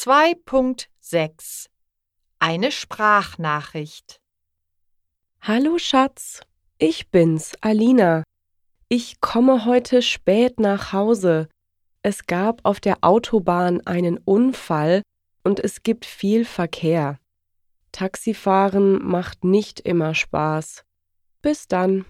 2.6 Eine Sprachnachricht Hallo Schatz, ich bin's, Alina. Ich komme heute spät nach Hause. Es gab auf der Autobahn einen Unfall und es gibt viel Verkehr. Taxifahren macht nicht immer Spaß. Bis dann.